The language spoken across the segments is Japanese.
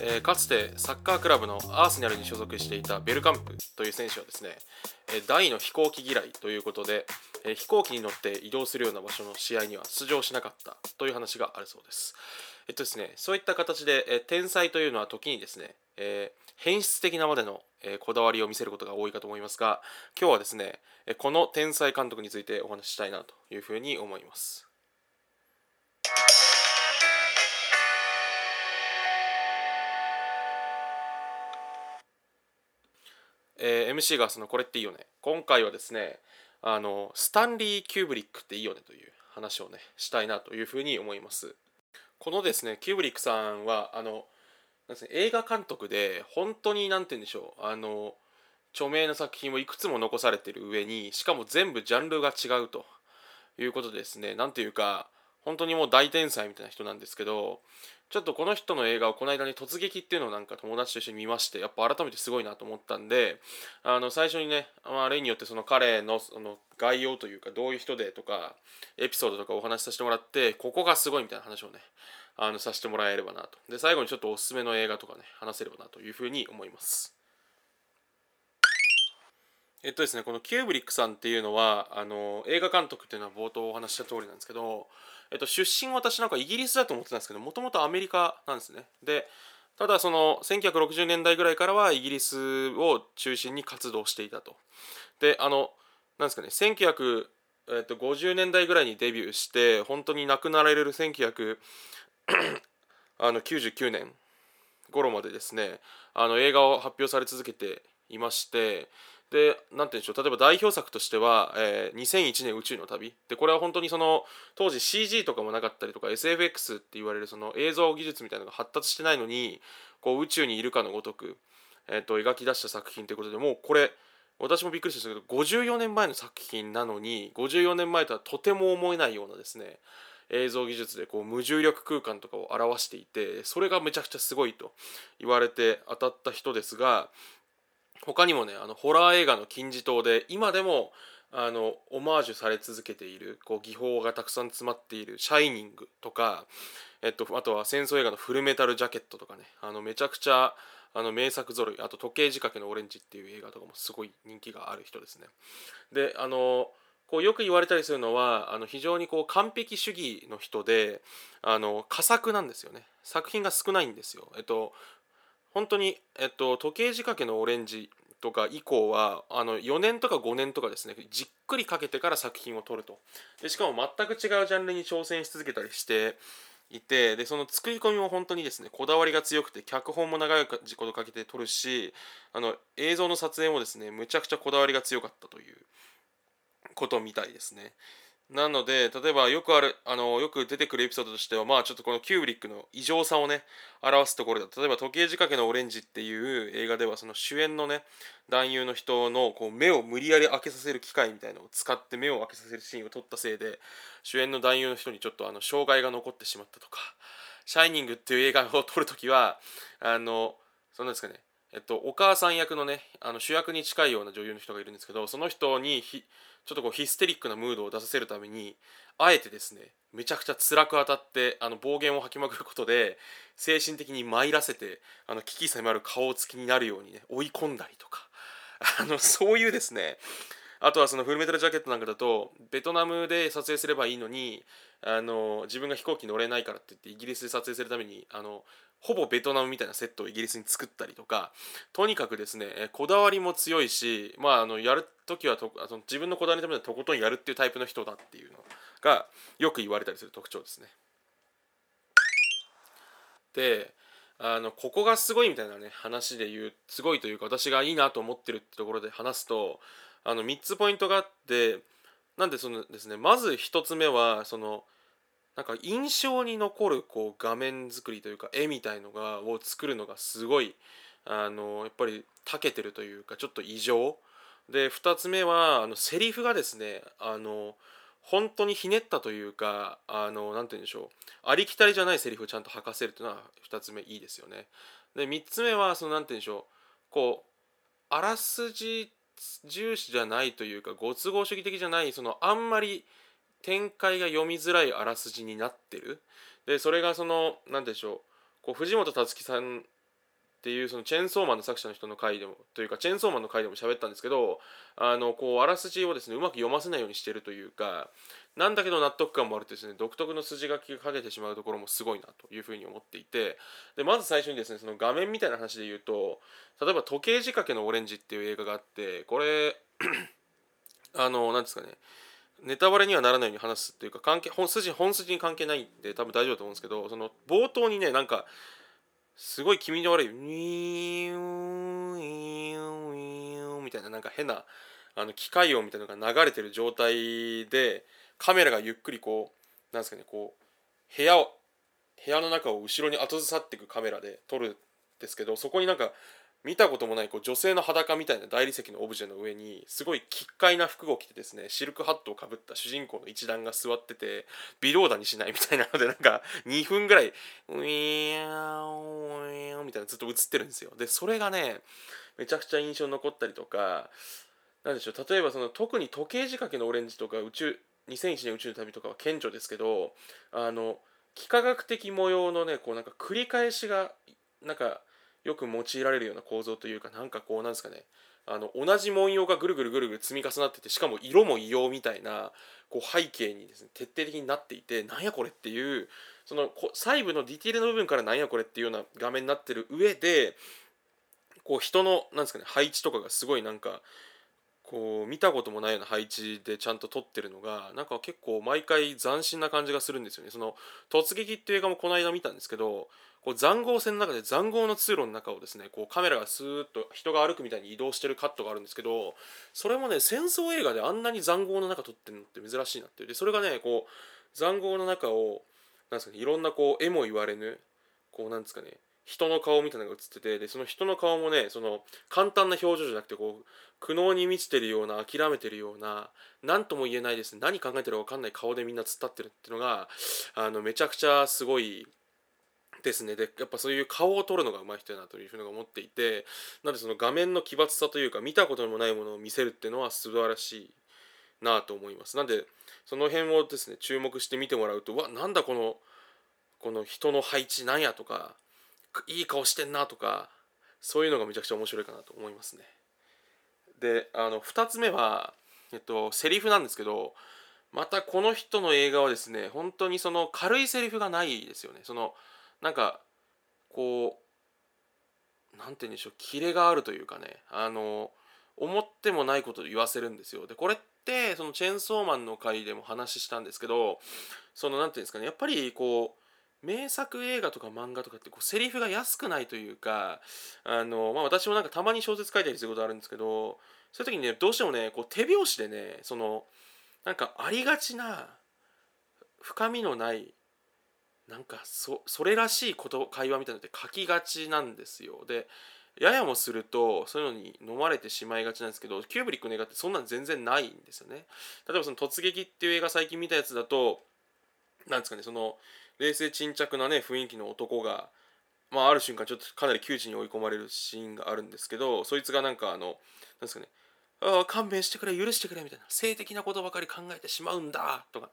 えー、かつてサッカークラブのアーセナルに所属していたベルカンプという選手はですね、え大の飛行機嫌いということで、えー、飛行機に乗って移動するような場所の試合には出場しなかったという話があるそうです。えっとですね、そういった形で、え天才というのは時にですね、え変質的なまでの、えこだわりを見せることが多いかと思いますが今日はですねえこの天才監督についてお話ししたいなというふうに思います。えー、MC がそのこれっていいよね。今回はですねあのスタンリー・キューブリックっていいよねという話をねしたいなというふうに思います。このですねキューブリックさんはあのなんです、ね、映画監督で本当に何て言うんでしょう。あの著名な作品をいくつも残されてる上にしかも全部ジャンルが違うということですね何ていうか本当にもう大天才みたいな人なんですけどちょっとこの人の映画をこの間に突撃っていうのをなんか友達と一緒に見ましてやっぱ改めてすごいなと思ったんであの最初にね、まあ、例によってその彼のその概要というかどういう人でとかエピソードとかお話しさせてもらってここがすごいみたいな話をねあのさせてもらえればなと。で最後にちょっとおすすめの映画とかね話せればなというふうに思います。えっとですねこのキューブリックさんっていうのはあの映画監督っていうのは冒頭お話した通りなんですけどえっと、出身私なんかイギリスだと思ってたんですけどもともとアメリカなんですね。でただその1960年代ぐらいからはイギリスを中心に活動していたと。であのなんですかね1950年代ぐらいにデビューして本当に亡くなられる1999年 頃までですねあの映画を発表され続けていましてで、なんて言うんでしょう、例えば代表作としては、えー、2001年宇宙の旅。で、これは本当にその、当時 CG とかもなかったりとか、SFX って言われるその映像技術みたいなのが発達してないのに、こう宇宙にいるかのごとく、えー、と描き出した作品ということでもうこれ、私もびっくりしたんですけど、54年前の作品なのに、54年前とはとても思えないようなですね、映像技術でこう無重力空間とかを表していてそれがめちゃくちゃすごいと言われて当たった人ですが他にもねあのホラー映画の金字塔で今でもあのオマージュされ続けているこう技法がたくさん詰まっている「シャイニング」とか、えっと、あとは戦争映画の「フルメタルジャケット」とかねあのめちゃくちゃあの名作ぞろいあと「時計仕掛けのオレンジ」っていう映画とかもすごい人気がある人ですね。であのこうよく言われたりするのはあの非常にこう完璧主義の人であの佳作なんですよね作品が少ないんですよ。えっと本当に、えっと、時計仕掛けのオレンジとか以降はあの4年とか5年とかですねじっくりかけてから作品を撮るとでしかも全く違うジャンルに挑戦し続けたりしていてでその作り込みも本当にですねこだわりが強くて脚本も長いことかけて撮るしあの映像の撮影もですねむちゃくちゃこだわりが強かったということみたいですね。なので例えばよくあるあのよく出てくるエピソードとしてはまあちょっとこのキューブリックの異常さをね表すところだ例えば「時計仕掛けのオレンジ」っていう映画ではその主演のね男優の人のこう目を無理やり開けさせる機械みたいのを使って目を開けさせるシーンを撮ったせいで主演の男優の人にちょっとあの障害が残ってしまったとか「シャイニング」っていう映画を撮るときはあのそんなんですかねえっと、お母さん役のねあの主役に近いような女優の人がいるんですけどその人にひちょっとこうヒステリックなムードを出させるためにあえてですねめちゃくちゃ辛く当たってあの暴言を吐きまくることで精神的に参らせてあの危機迫る顔つきになるようにね追い込んだりとかあのそういうですねあとはそのフルメタルジャケットなんかだとベトナムで撮影すればいいのにあの自分が飛行機乗れないからって言ってイギリスで撮影するためにあのほぼベトナムみたいなセットをイギリスに作ったりとかとにかくですねこだわりも強いしまああのやる時はとあの自分のこだわりのためにとことんやるっていうタイプの人だっていうのがよく言われたりする特徴ですね。であのここがすごいみたいなね話で言うすごいというか私がいいなと思ってるってところで話すとあの3つポイントがあってなんでそのですねまず1つ目はそのなんか印象に残るこう画面作りというか絵みたいのがを作るのがすごいあのやっぱり長けてるというかちょっと異常。で2つ目はあのセリフがですねあの本当にひねったというかあのなんて言うんでしょう。ありきたりじゃないセリフをちゃんと吐かせるというのは2つ目いいですよね。で3つ目はそのなんて言うんでしょう。こうあらすじ重視じゃないというかご都合主義的じゃないそのあんまり展開が読みづらいあらすじになってる。でそれがその何でしょう。こう藤本つ樹さんっていうそのチェーンソーマンの作者の人の回でもというかチェーンソーマンの回でも喋ったんですけどあのこうあらすじをですねうまく読ませないようにしてるというかなんだけど納得感もあるとですね独特の筋書きがかけてしまうところもすごいなというふうに思っていてでまず最初にですねその画面みたいな話で言うと例えば「時計仕掛けのオレンジ」っていう映画があってこれ あの何ですかねネタバレにはならないように話すっていうか関係本筋本筋に関係ないんで多分大丈夫だと思うんですけどその冒頭にねなんかすごい気味の悪い「ウィーンウィーンウィーン」みたいななんか変なあの機械音みたいなのが流れてる状態でカメラがゆっくりこうなんですかねこう部屋を部屋の中を後ろに後ずさっていくカメラで撮るんですけどそこになんか見たこともないこう女性の裸みたいな大理石のオブジェの上にすごい奇怪な服を着てですねシルクハットをかぶった主人公の一団が座ってて微動だにしないみたいなのでなんか2分ぐらいウィーンウィーンみたいなずっと映ってるんですよ。でそれがねめちゃくちゃ印象に残ったりとかなんでしょう例えばその特に時計仕掛けのオレンジとか宇宙2001年宇宙の旅とかは顕著ですけどあの幾何学的模様のねこうなんか繰り返しがなんかよく用いられるような構造というかなんかこうなんですかね。あの同じ文様がぐるぐるぐるぐる積み重なっててしかも色も異様みたいなこう背景にですね徹底的になっていてなんやこれっていうその細部のディティールの部分からなんやこれっていうような画面になってる上でこう人のなんですかね配置とかがすごいなんかこう見たこともないような配置でちゃんと撮ってるのがなんか結構毎回斬新な感じがするんですよね。その突撃っていう映画もこの間見たんですけどこう塹壕戦の中で塹壕の通路の中をですねこうカメラがスーッと人が歩くみたいに移動してるカットがあるんですけどそれもね戦争映画であんなに塹壕の中撮ってるのって珍しいなっていうでそれがねこう塹壕の中をなんですかねいろんなこう絵も言われぬこうなんですかね人の顔みたいなのが映っててでその人の顔もねその簡単な表情じゃなくてこう苦悩に満ちてるような諦めてるような何とも言えないですね何考えてるか分かんない顔でみんな突っ立ってるっていうのがあのめちゃくちゃすごいですね。でやっぱそういう顔を撮るのが上手い人だなというふうに思っていてなのでその画面の奇抜さというか見たこともないものを見せるっていうのは素晴らしいなと思います。なんでその辺をですね注目して見てもらうとわなんだこのこの人の配置なんやとかいい顔してんなとかそういうのがめちゃくちゃ面白いかなと思いますね。であの2つ目は、えっと、セリフなんですけどまたこの人の映画はですね本当にその軽いセリフがないですよね。そのなんかこう何て言うんでしょうキレがあるというかねあの思ってもないことを言わせるんですよ。でこれってそのチェーンソーマンの回でも話したんですけどその何て言うんですかねやっぱりこう名作映画とか漫画とかってこうセリフが安くないというかあの、まあ、私もなんかたまに小説書いたりすることあるんですけどそういう時にねどうしてもねこう手拍子でねそのなんかありがちな深みのないなんかそそれらしいこと会話みたいなのって書きがちなんですよ。でややもするとそういうのに飲まれてしまいがちなんですけどキューブリックの映画ってそんなん全然ないんですよね。例えばその「突撃」っていう映画最近見たやつだとなんですかねその冷静沈着なね雰囲気の男が、まあ、ある瞬間ちょっとかなり窮地に追い込まれるシーンがあるんですけどそいつがなんかあのなんですかねああ勘弁してくれ許してくれみたいな性的なことばかり考えてしまうんだとかね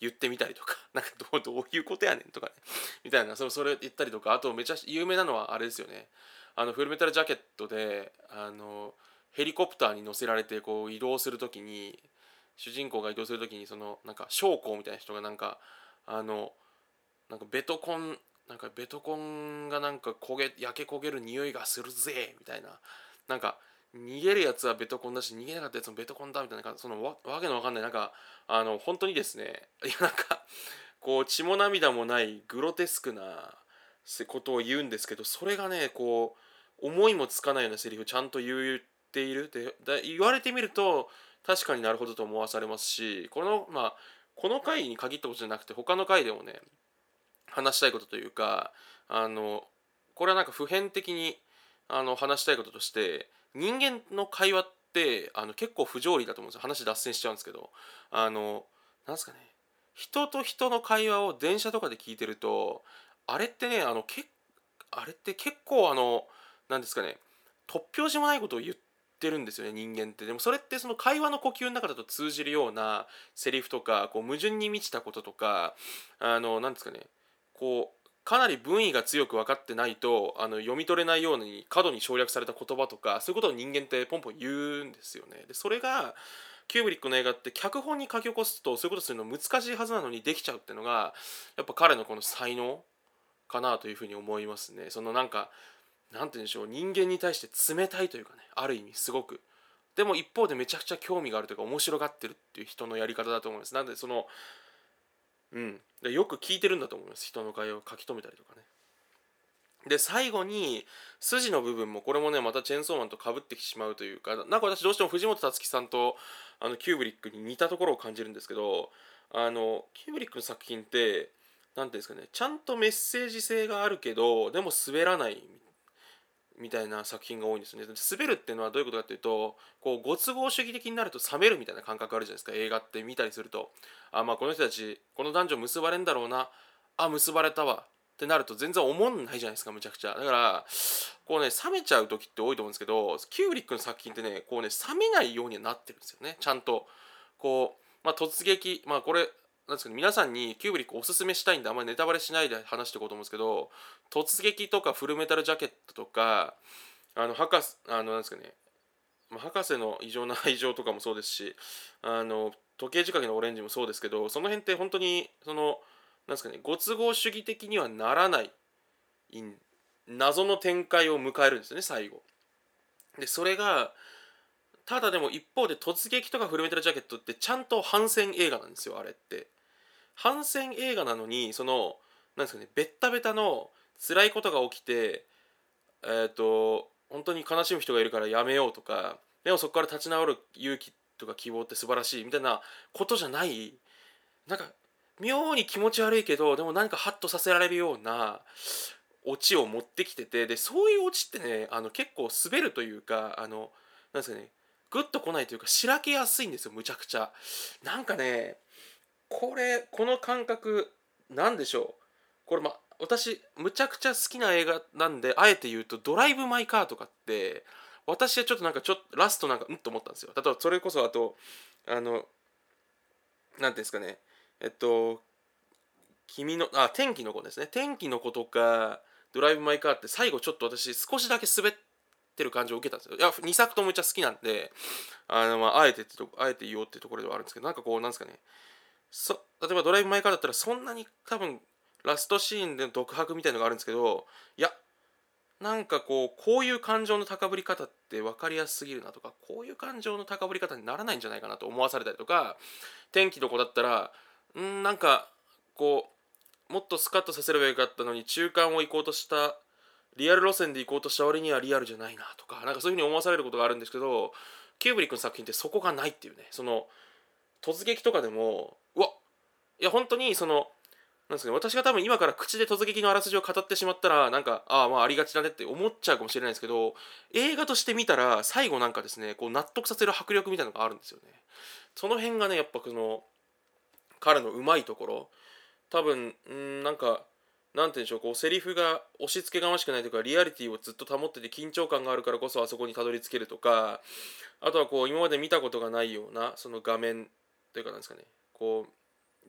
言ってみたりとか なんかどうどういうことやねんとかねみたいなそれそれ言ったりとかあとめちゃ有名なのはあれですよね。あのフルメタルジャケットであのヘリコプターに乗せられてこう移動する時に主人公が移動する時にそのなんか将校みたいな人がなんかあのなんかベトコンなんかベトコンがなんか焦げ焼け焦げる匂いがするぜみたいな。なんか逃げるやつはベトコンだし逃げなかったやつもベトコンだみたいな。そのわわけのわかんない。なんかあの本当にですね いやなんかこう血も涙もないグロテスクなことを言うんですけどそれがねこう思いもつかないようなセリフちゃんと言っている。で言われてみると確かになるほどと思わされますしこのまあこの回に限ったことじゃなくて他の回でもね話したいことというかあのこれはなんか普遍的にあの話したいこととして人間の会話ってあの結構不条理だと思うんですよ。話脱線しちゃうんですけど。あのなんですかね。人と人の会話を電車とかで聞いてるとあれってねあのけあれって結構あのなんですかね。突拍子もないことを言ってるんですよね人間って。でもそれってその会話の呼吸の中だと通じるようなセリフとかこう矛盾に満ちたこととかあのなんですかね。こうかなり文意が強く分かってないとあの読み取れないように過度に省略された言葉とかそういうことを人間ってポンポン言うんですよね。でそれがキューブリックの映画って脚本に書き起こすとそういうことするの難しいはずなのにできちゃうっていうのがやっぱ彼のこの才能かなというふうに思いますね。そのなんかなんて言うんでしょう人間に対して冷たいというかねある意味すごくでも一方でめちゃくちゃ興味があるというか面白がってるっていう人のやり方だと思いますなんでそのうん。でよく聞いてるんだと思います。人の会話を書き留めたりとかね。で最後に筋の部分もこれもねまたチェーンソーマンとかぶってきてしまうというかなんか私どうしても藤本つ樹さんとあのキューブリックに似たところを感じるんですけどあのキューブリックの作品って何ていうんですかねちゃんとメッセージ性があるけどでも滑らないみみたいな作品が多いんですね。滑るっていうのはどういうことかっていうとこうご都合主義的になると冷めるみたいな感覚あるじゃないですか。映画って見たりすると。あまあこの人たちこの男女結ばれんだろうな。あ結ばれたわ。ってなると全然おもんないじゃないですかむちゃくちゃ。だからこうね冷めちゃう時って多いと思うんですけどキューブリックの作品ってねこうね冷めないようにはなってるんですよね。ちゃんとこうまあ突撃まあこれなんですかね、皆さんにキューブリックおすすめしたいんであんまりネタバレしないで話していこうと思うんですけど突撃とかフルメタルジャケットとかあの博士あのなんですかね、まあ、博士の異常な愛情とかもそうですしあの時計仕掛けのオレンジもそうですけどその辺って本当にそのなんですかねご都合主義的にはならない謎の展開を迎えるんですよね最後。でそれがただでも一方で突撃とかフルメタルジャケットってちゃんと反戦映画なんですよあれって。反戦映画なのにそのなんですかねベッタベタの辛いことが起きてえっ、ー、と本当に悲しむ人がいるからやめようとかでもそこから立ち直る勇気とか希望って素晴らしいみたいなことじゃない。なんか妙に気持ち悪いけどでも何かハッとさせられるようなオチを持ってきててでそういうオチってねあの結構滑るというかあのなんですかねグッと来ないというかしらけやすいんですよむちゃくちゃ。なんかねこれこの感覚なんでしょう。これま私むちゃくちゃ好きな映画なんであえて言うと「ドライブ・マイ・カー」とかって私はちょっとなんかちょっとラストなんかうんと思ったんですよ。例えばそれこそあとあの何ていうんですかね。えっと君のあ天気の子ですね。天気の子とかドライブ・マイ・カーって最後ちょっと私少しだけ滑ってる感じを受けたんですよ。いや2作ともめっちゃ好きなんであの、まあ、あえてあえて言おうっていうところではあるんですけどなんかこうなんですかね。そ例えばドライブ・マイ・カーだったらそんなに多分ラストシーンでの独白みたいのがあるんですけどいやなんかこうこういう感情の高ぶり方って分かりやすすぎるなとかこういう感情の高ぶり方にならないんじゃないかなと思わされたりとか天気の子だったらんなんかこうもっとスカッとさせればよかったのに中間を行こうとしたリアル路線で行こうとした割にはリアルじゃないなとかなんかそういうふうに思わされることがあるんですけどキューブリックの作品ってそこがないっていうね。その突撃とかでもいや本当にそのなんですかね私が多分今から口で突撃のあらすじを語ってしまったらなんかああまあありがちだねって思っちゃうかもしれないですけど映画として見たら最後なんかですねこう納得させる迫力みたいなのがあるんですよね。その辺がねやっぱこの彼のうまいところ。多分んなんかなんて言うんでしょうこうセリフが押し付けがましくないというかリアリティをずっと保ってて緊張感があるからこそあそこにたどり着けるとかあとはこう今まで見たことがないようなその画面というかなんですかねこう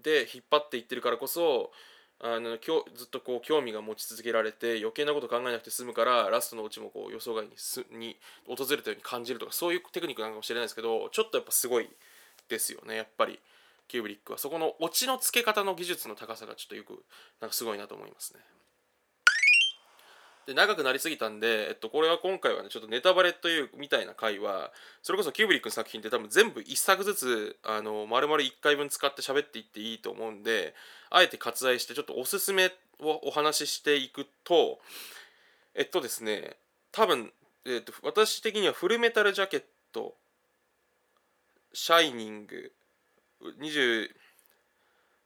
で引っ張っていってるからこそあのきょずっとこう興味が持ち続けられて余計なこと考えなくて済むからラストのうちもこう予想外にすに訪れたように感じるとかそういうテクニックなのかもしれないですけどちょっとやっぱすごいですよねやっぱりキューブリックはそこのオチのつけ方の技術の高さがちょっとよくなんかすごいなと思いますね。で長くなりすぎたんで、えっと、これは今回はねちょっとネタバレというみたいな回はそれこそキューブリックの作品って多分全部1作ずつあの丸々1回分使って喋っていっていいと思うんであえて割愛してちょっとおすすめをお話ししていくとえっとですね多分、えっと、私的にはフルメタルジャケットシャイニング20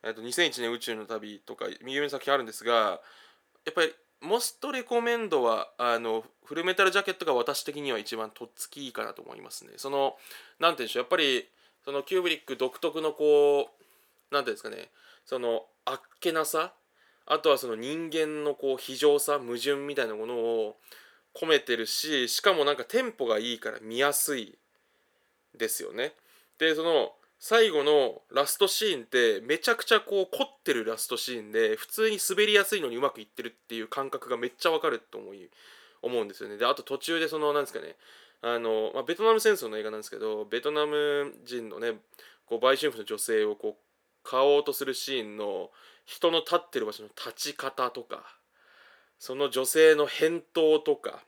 えっと2001年宇宙の旅とか右上の作品あるんですがやっぱりモストレコメンドはあのフルメタルジャケットが私的には一番とっつきいいかなと思いますね。その何て言うんでしょうやっぱりそのキューブリック独特のこう何て言うんですかねそのあっけなさあとはその人間のこう非常さ矛盾みたいなものを込めてるししかもなんかテンポがいいから見やすいですよね。でその最後のラストシーンってめちゃくちゃこう凝ってるラストシーンで普通に滑りやすいのにうまくいってるっていう感覚がめっちゃわかると思い思うんですよね。であと途中でそのなんですかね。あの、まあ、ベトナム戦争の映画なんですけどベトナム人のねこう売春婦の女性をこう買おうとするシーンの人の立ってる場所の立ち方とかその女性の返答とか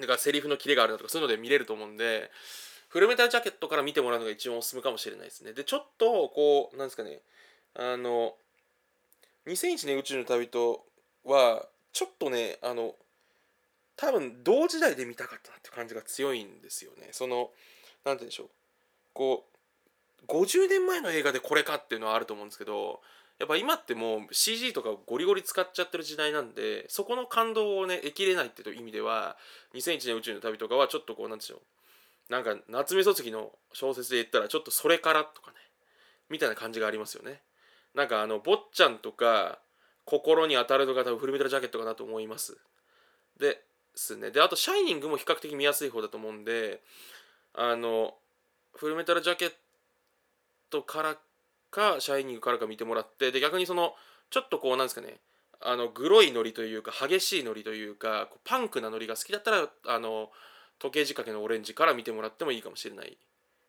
だかセリフのキレがあるなとかそういうので見れると思うんでフルメタルジャケットから見てもらうのが一番おすすめかもしれないですね。で、ちょっと、こう、なんですかね、あの、2001年宇宙の旅人は、ちょっとね、あの、多分同時代で見たかったなって感じが強いんですよね。その、なんて言うんでしょう。こう、50年前の映画でこれかっていうのはあると思うんですけど、やっぱ今ってもう CG とかゴリゴリ使っちゃってる時代なんで、そこの感動をね、得きれないっていう意味では、2001年宇宙の旅とかはちょっとこう、なんでしょう。なんか夏目漱石の小説で言ったらちょっとそれからとかね。みたいな感じがありますよね。なんかあの坊ちゃんとか心に当たるのが多分フルメタルジャケットかなと思います。ですね。であとシャイニングも比較的見やすい方だと思うんであのフルメタルジャケットからかシャイニングからか見てもらってで逆にそのちょっとこうなんですかね。あのグロいノリというか激しいノリというかパンクなノリが好きだったらあの時計仕掛けのオレンジから見てもらってもいいかもしれない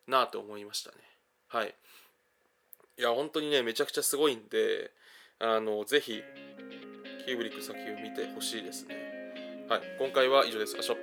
なと思いましたね。はい。いや本当にねめちゃくちゃすごいんであのぜひキューブリック先を見てほしいですね。はい。今回は以上です。あしょ。